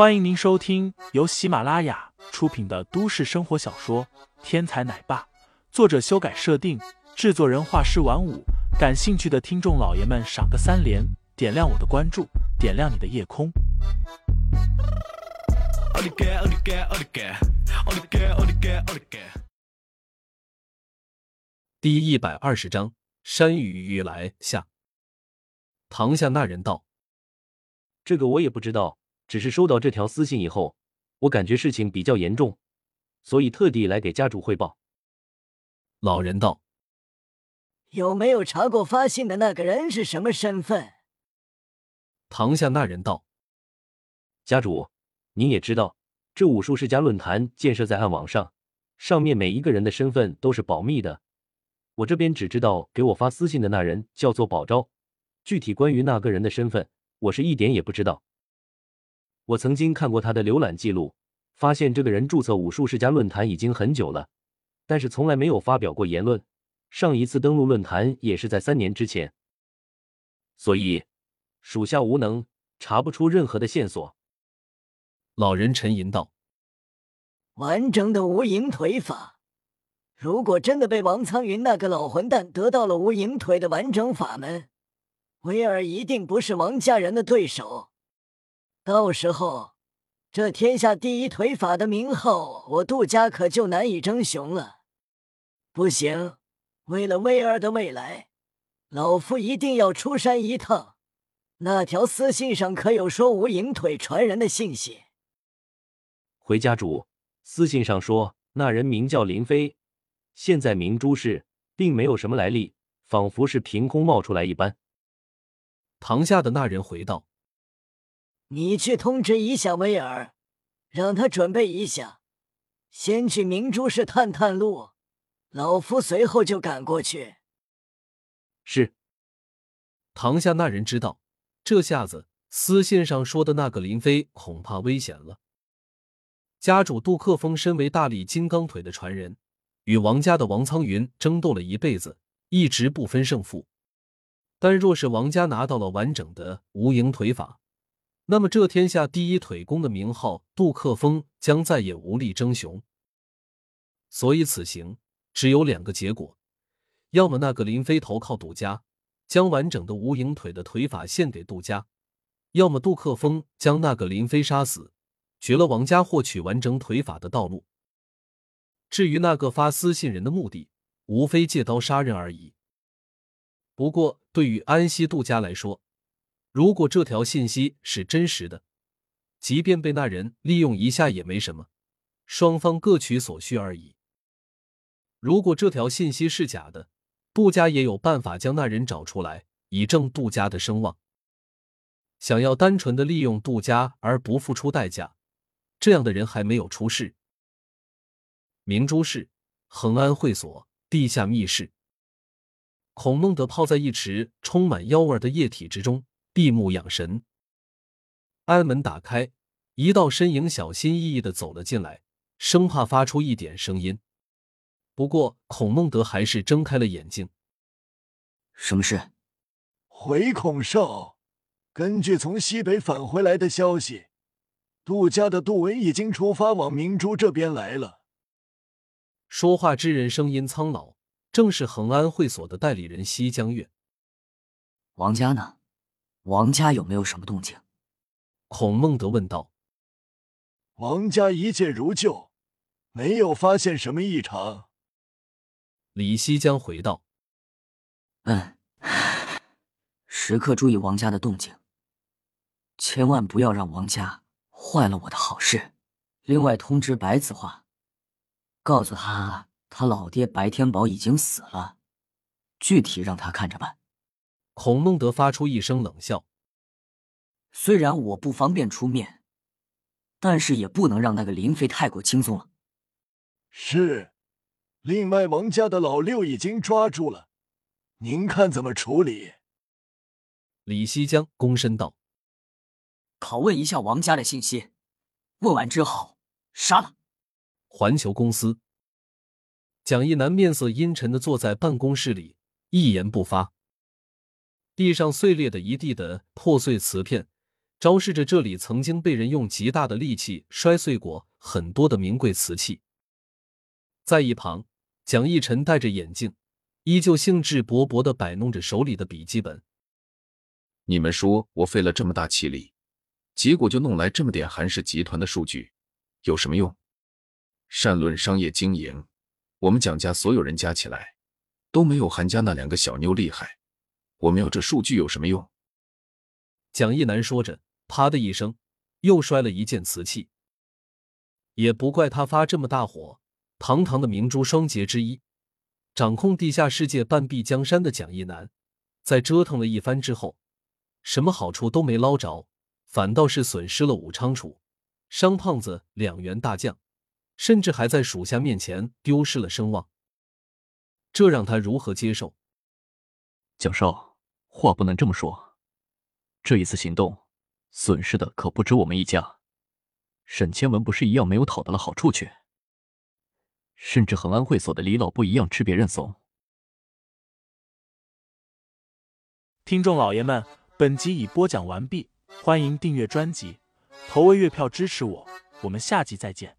欢迎您收听由喜马拉雅出品的都市生活小说《天才奶爸》，作者修改设定，制作人画师晚舞。感兴趣的听众老爷们，赏个三连，点亮我的关注，点亮你的夜空。第一百二十章：山雨欲来下。堂下那人道：“这个我也不知道。”只是收到这条私信以后，我感觉事情比较严重，所以特地来给家主汇报。老人道：“有没有查过发信的那个人是什么身份？”堂下那人道：“家主，您也知道，这武术世家论坛建设在暗网上，上面每一个人的身份都是保密的。我这边只知道给我发私信的那人叫做宝昭，具体关于那个人的身份，我是一点也不知道。”我曾经看过他的浏览记录，发现这个人注册武术世家论坛已经很久了，但是从来没有发表过言论。上一次登录论坛也是在三年之前，所以属下无能，查不出任何的线索。老人沉吟道：“完整的无影腿法，如果真的被王苍云那个老混蛋得到了无影腿的完整法门，威尔一定不是王家人的对手。”到时候，这天下第一腿法的名号，我杜家可就难以争雄了。不行，为了威儿的未来，老夫一定要出山一趟。那条私信上可有说无影腿传人的信息？回家主，私信上说那人名叫林飞，现在明珠市，并没有什么来历，仿佛是凭空冒出来一般。堂下的那人回道。你去通知一下威尔，让他准备一下，先去明珠市探探路。老夫随后就赶过去。是。堂下那人知道，这下子私信上说的那个林飞恐怕危险了。家主杜克峰身为大力金刚腿的传人，与王家的王苍云争斗了一辈子，一直不分胜负。但若是王家拿到了完整的无影腿法，那么，这天下第一腿功的名号，杜克峰将再也无力争雄。所以，此行只有两个结果：要么那个林飞投靠杜家，将完整的无影腿的腿法献给杜家；要么杜克峰将那个林飞杀死，绝了王家获取完整腿法的道路。至于那个发私信人的目的，无非借刀杀人而已。不过，对于安西杜家来说，如果这条信息是真实的，即便被那人利用一下也没什么，双方各取所需而已。如果这条信息是假的，杜家也有办法将那人找出来，以正杜家的声望。想要单纯的利用杜家而不付出代价，这样的人还没有出世。明珠市恒安会所地下密室，孔孟德泡在一池充满妖味的液体之中。闭目养神，安门打开，一道身影小心翼翼的走了进来，生怕发出一点声音。不过孔孟德还是睁开了眼睛。什么事？回孔寿，根据从西北返回来的消息，杜家的杜文已经出发往明珠这边来了。说话之人声音苍老，正是恒安会所的代理人西江月。王家呢？王家有没有什么动静？孔孟德问道。王家一切如旧，没有发现什么异常。李希江回道：“嗯，时刻注意王家的动静，千万不要让王家坏了我的好事。另外通知白子画，告诉他他老爹白天宝已经死了，具体让他看着办。”孔孟德发出一声冷笑：“虽然我不方便出面，但是也不能让那个林飞太过轻松了。”是。另外，王家的老六已经抓住了，您看怎么处理？李西江躬身道：“拷问一下王家的信息，问完之后杀了。”环球公司，蒋一楠面色阴沉的坐在办公室里，一言不发。地上碎裂的一地的破碎瓷片，昭示着这里曾经被人用极大的力气摔碎过很多的名贵瓷器。在一旁，蒋逸晨戴着眼镜，依旧兴致勃勃的摆弄着手里的笔记本。你们说我费了这么大气力，结果就弄来这么点韩氏集团的数据，有什么用？善论商业经营，我们蒋家所有人加起来都没有韩家那两个小妞厉害。我们有这数据有什么用？蒋一南说着，啪的一声，又摔了一件瓷器。也不怪他发这么大火，堂堂的明珠双杰之一，掌控地下世界半壁江山的蒋一南，在折腾了一番之后，什么好处都没捞着，反倒是损失了武昌楚、商胖子两员大将，甚至还在属下面前丢失了声望。这让他如何接受？蒋少。话不能这么说，这一次行动损失的可不止我们一家。沈千文不是一样没有讨到了好处去，甚至恒安会所的李老不一样吃别人怂。听众老爷们，本集已播讲完毕，欢迎订阅专辑，投喂月票支持我，我们下集再见。